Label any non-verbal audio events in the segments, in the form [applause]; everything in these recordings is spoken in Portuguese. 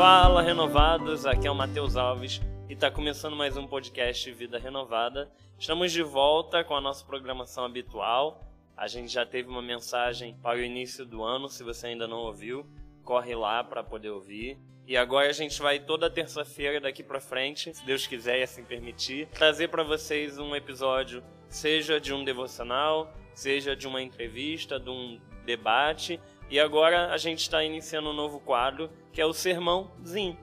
Fala renovados, aqui é o Matheus Alves e está começando mais um podcast Vida Renovada. Estamos de volta com a nossa programação habitual. A gente já teve uma mensagem para o início do ano, se você ainda não ouviu, corre lá para poder ouvir. E agora a gente vai toda terça-feira daqui para frente, se Deus quiser e assim permitir, trazer para vocês um episódio, seja de um devocional, seja de uma entrevista, de um debate. E agora a gente está iniciando um novo quadro, que é o sermãozinho.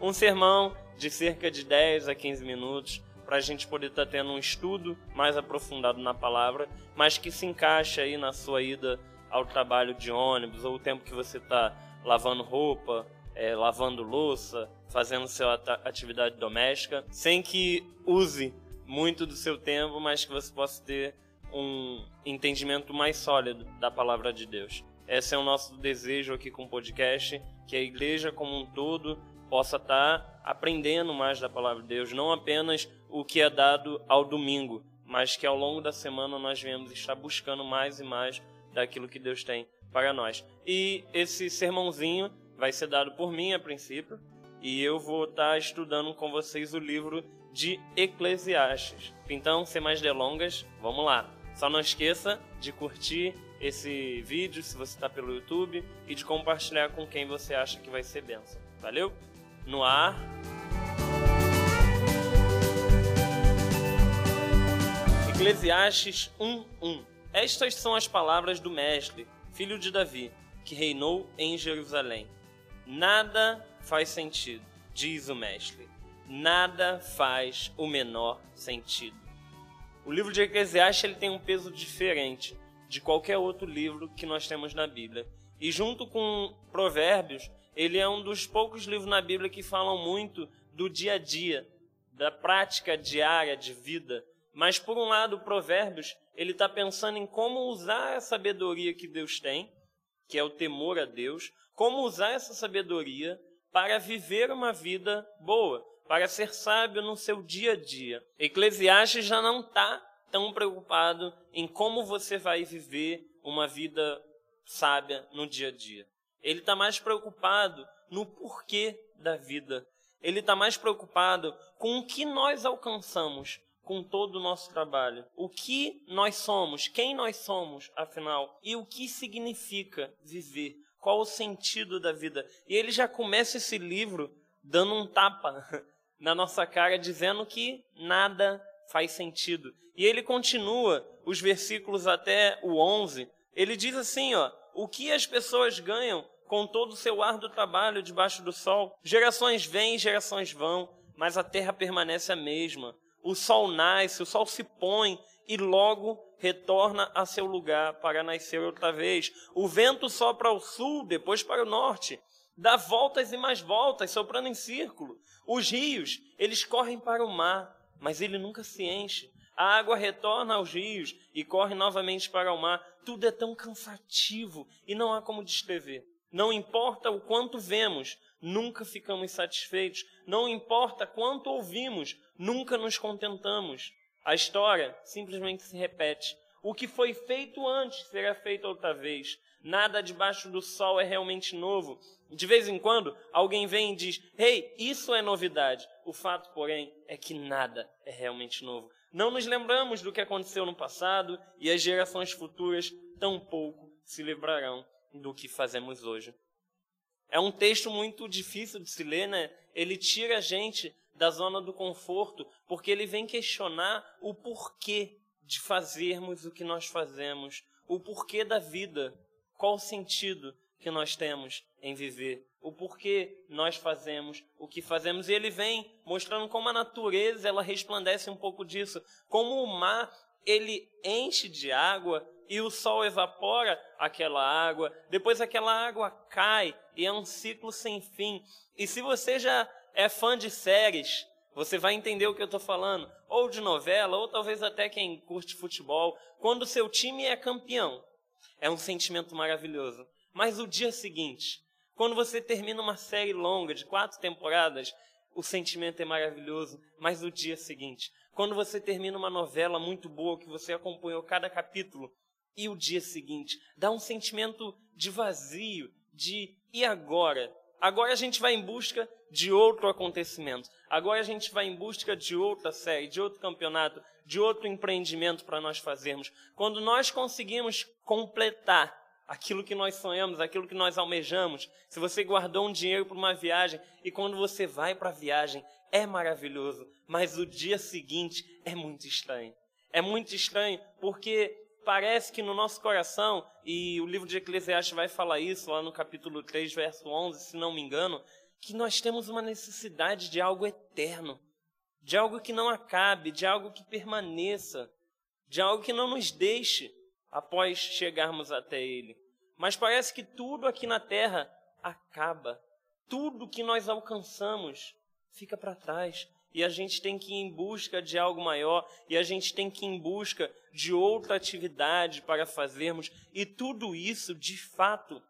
Um sermão de cerca de 10 a 15 minutos para a gente poder estar tá tendo um estudo mais aprofundado na palavra, mas que se encaixa aí na sua ida ao trabalho de ônibus ou o tempo que você está lavando roupa, é, lavando louça, fazendo sua atividade doméstica, sem que use muito do seu tempo, mas que você possa ter um entendimento mais sólido da palavra de Deus. Esse é o nosso desejo aqui com o podcast, que a igreja como um todo possa estar aprendendo mais da palavra de Deus, não apenas o que é dado ao domingo, mas que ao longo da semana nós venhamos estar buscando mais e mais daquilo que Deus tem para nós. E esse sermãozinho vai ser dado por mim a princípio, e eu vou estar estudando com vocês o livro de Eclesiastes. Então, sem mais delongas, vamos lá. Só não esqueça de curtir esse vídeo se você está pelo YouTube e de compartilhar com quem você acha que vai ser benção. Valeu? No ar. Eclesiastes 1:1. Estas são as palavras do mestre, filho de Davi, que reinou em Jerusalém. Nada faz sentido, diz o mestre. Nada faz o menor sentido. O livro de Eclesiastes ele tem um peso diferente de qualquer outro livro que nós temos na Bíblia. E junto com Provérbios, ele é um dos poucos livros na Bíblia que falam muito do dia a dia, da prática diária de vida. Mas por um lado, Provérbios, ele está pensando em como usar a sabedoria que Deus tem, que é o temor a Deus, como usar essa sabedoria para viver uma vida boa, para ser sábio no seu dia a dia. Eclesiastes já não está tão preocupado em como você vai viver uma vida sábia no dia a dia. Ele está mais preocupado no porquê da vida. Ele está mais preocupado com o que nós alcançamos com todo o nosso trabalho. O que nós somos, quem nós somos, afinal, e o que significa viver qual o sentido da vida. E ele já começa esse livro dando um tapa [laughs] na nossa cara, dizendo que nada faz sentido. E ele continua os versículos até o 11. Ele diz assim, ó: "O que as pessoas ganham com todo o seu árduo trabalho debaixo do sol? Gerações vêm, gerações vão, mas a terra permanece a mesma. O sol nasce, o sol se põe e logo retorna a seu lugar para nascer outra vez. O vento sopra ao sul, depois para o norte, dá voltas e mais voltas, soprando em círculo. Os rios, eles correm para o mar, mas ele nunca se enche. A água retorna aos rios e corre novamente para o mar. Tudo é tão cansativo e não há como descrever. Não importa o quanto vemos, nunca ficamos satisfeitos. Não importa quanto ouvimos, nunca nos contentamos. A história simplesmente se repete. O que foi feito antes será feito outra vez. Nada debaixo do sol é realmente novo. De vez em quando, alguém vem e diz: Ei, hey, isso é novidade. O fato, porém, é que nada é realmente novo. Não nos lembramos do que aconteceu no passado e as gerações futuras tampouco se lembrarão do que fazemos hoje. É um texto muito difícil de se ler, né? Ele tira a gente da zona do conforto, porque ele vem questionar o porquê de fazermos o que nós fazemos, o porquê da vida, qual o sentido que nós temos em viver, o porquê nós fazemos o que fazemos. E ele vem mostrando como a natureza ela resplandece um pouco disso, como o mar ele enche de água e o sol evapora aquela água, depois aquela água cai e é um ciclo sem fim. E se você já é fã de séries, você vai entender o que eu estou falando. Ou de novela, ou talvez até quem curte futebol. Quando seu time é campeão, é um sentimento maravilhoso. Mas o dia seguinte, quando você termina uma série longa de quatro temporadas, o sentimento é maravilhoso. Mas o dia seguinte, quando você termina uma novela muito boa que você acompanhou cada capítulo, e o dia seguinte, dá um sentimento de vazio, de e agora? Agora a gente vai em busca de outro acontecimento. Agora a gente vai em busca de outra série, de outro campeonato, de outro empreendimento para nós fazermos. Quando nós conseguimos completar aquilo que nós sonhamos, aquilo que nós almejamos, se você guardou um dinheiro para uma viagem e quando você vai para a viagem é maravilhoso, mas o dia seguinte é muito estranho. É muito estranho porque parece que no nosso coração, e o livro de Eclesiastes vai falar isso lá no capítulo 3, verso 11, se não me engano, que nós temos uma necessidade de algo eterno, de algo que não acabe, de algo que permaneça, de algo que não nos deixe após chegarmos até Ele. Mas parece que tudo aqui na terra acaba, tudo que nós alcançamos fica para trás. E a gente tem que ir em busca de algo maior, e a gente tem que ir em busca de outra atividade para fazermos, e tudo isso, de fato,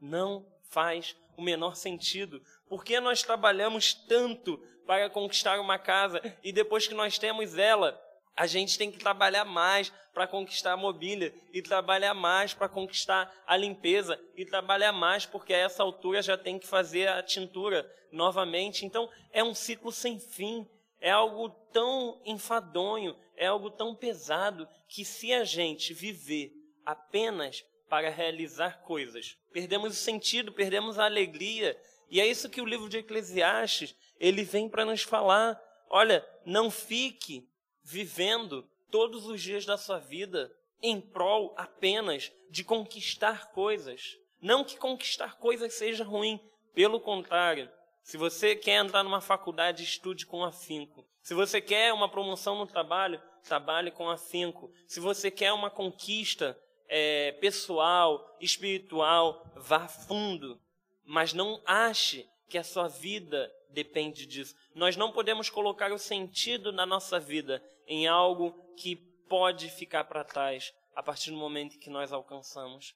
não faz o menor sentido. Porque nós trabalhamos tanto para conquistar uma casa e depois que nós temos ela, a gente tem que trabalhar mais para conquistar a mobília e trabalhar mais para conquistar a limpeza e trabalhar mais porque a essa altura já tem que fazer a tintura novamente. Então é um ciclo sem fim. É algo tão enfadonho, é algo tão pesado que se a gente viver apenas para realizar coisas, perdemos o sentido, perdemos a alegria. E é isso que o livro de Eclesiastes, ele vem para nos falar. Olha, não fique vivendo todos os dias da sua vida em prol apenas de conquistar coisas. Não que conquistar coisas seja ruim, pelo contrário. Se você quer entrar numa faculdade, estude com afinco. Se você quer uma promoção no trabalho, trabalhe com afinco. Se você quer uma conquista é, pessoal, espiritual, vá fundo. Mas não ache que a sua vida depende disso. Nós não podemos colocar o sentido na nossa vida em algo que pode ficar para trás a partir do momento que nós alcançamos.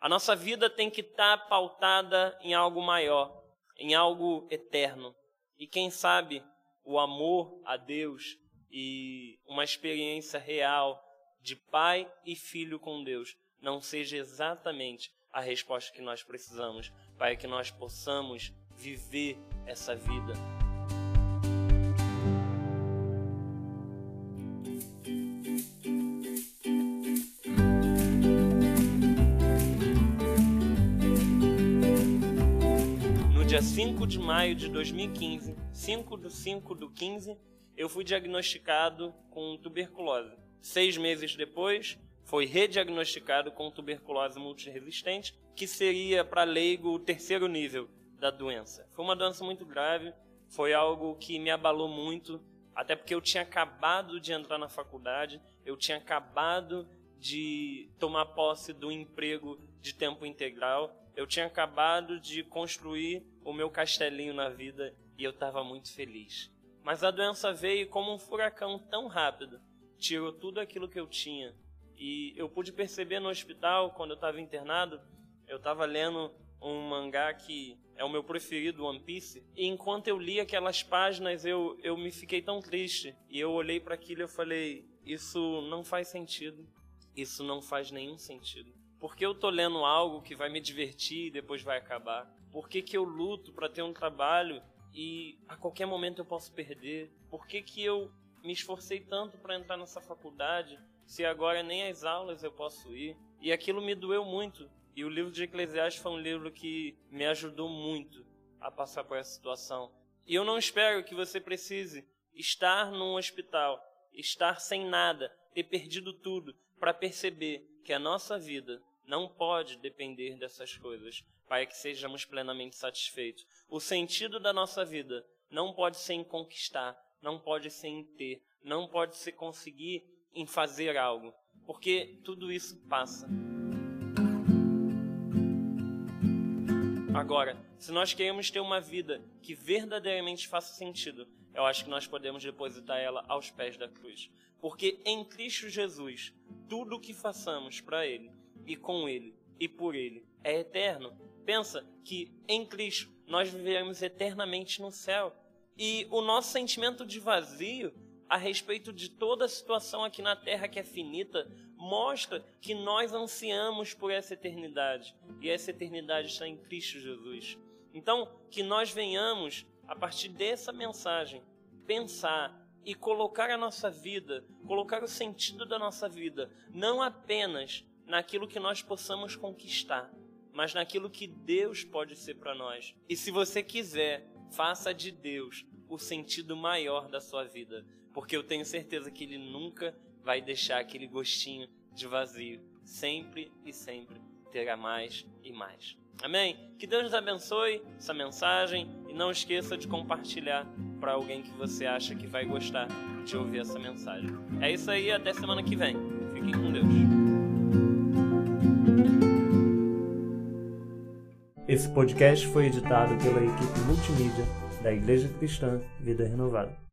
A nossa vida tem que estar tá pautada em algo maior, em algo eterno. E quem sabe o amor a Deus e uma experiência real de pai e filho com Deus não seja exatamente a resposta que nós precisamos para que nós possamos viver essa vida. No dia 5 de maio de 2015, 5 do 5 do 15, eu fui diagnosticado com tuberculose. Seis meses depois, foi rediagnosticado com tuberculose multiresistente, que seria para leigo o terceiro nível, da doença. Foi uma doença muito grave, foi algo que me abalou muito, até porque eu tinha acabado de entrar na faculdade, eu tinha acabado de tomar posse do emprego de tempo integral, eu tinha acabado de construir o meu castelinho na vida e eu estava muito feliz. Mas a doença veio como um furacão tão rápido, tirou tudo aquilo que eu tinha. E eu pude perceber no hospital, quando eu estava internado, eu estava lendo um mangá que é o meu preferido, One Piece. E enquanto eu li aquelas páginas, eu, eu me fiquei tão triste. E eu olhei para aquilo e eu falei: Isso não faz sentido. Isso não faz nenhum sentido. Por que eu tô lendo algo que vai me divertir e depois vai acabar? Por que, que eu luto para ter um trabalho e a qualquer momento eu posso perder? Por que, que eu me esforcei tanto para entrar nessa faculdade se agora nem as aulas eu posso ir? E aquilo me doeu muito, e o livro de Eclesiastes foi um livro que me ajudou muito a passar por essa situação. E eu não espero que você precise estar num hospital, estar sem nada, ter perdido tudo, para perceber que a nossa vida não pode depender dessas coisas para que sejamos plenamente satisfeitos. O sentido da nossa vida não pode ser em conquistar, não pode ser em ter, não pode ser conseguir em fazer algo, porque tudo isso passa. Agora, se nós queremos ter uma vida que verdadeiramente faça sentido, eu acho que nós podemos depositar ela aos pés da cruz. Porque em Cristo Jesus, tudo o que façamos para Ele, e com Ele, e por Ele, é eterno. Pensa que em Cristo nós viveremos eternamente no céu. E o nosso sentimento de vazio a respeito de toda a situação aqui na terra que é finita, mostra que nós ansiamos por essa eternidade. E essa eternidade está em Cristo Jesus. Então, que nós venhamos, a partir dessa mensagem, pensar e colocar a nossa vida, colocar o sentido da nossa vida, não apenas naquilo que nós possamos conquistar, mas naquilo que Deus pode ser para nós. E se você quiser, faça de Deus o sentido maior da sua vida, porque eu tenho certeza que Ele nunca vai deixar aquele gostinho de vazio. Sempre e sempre terá mais e mais. Amém? Que Deus nos abençoe essa mensagem e não esqueça de compartilhar para alguém que você acha que vai gostar de ouvir essa mensagem. É isso aí, até semana que vem. Fiquem com Deus. Esse podcast foi editado pela equipe multimídia da Igreja Cristã Vida Renovada.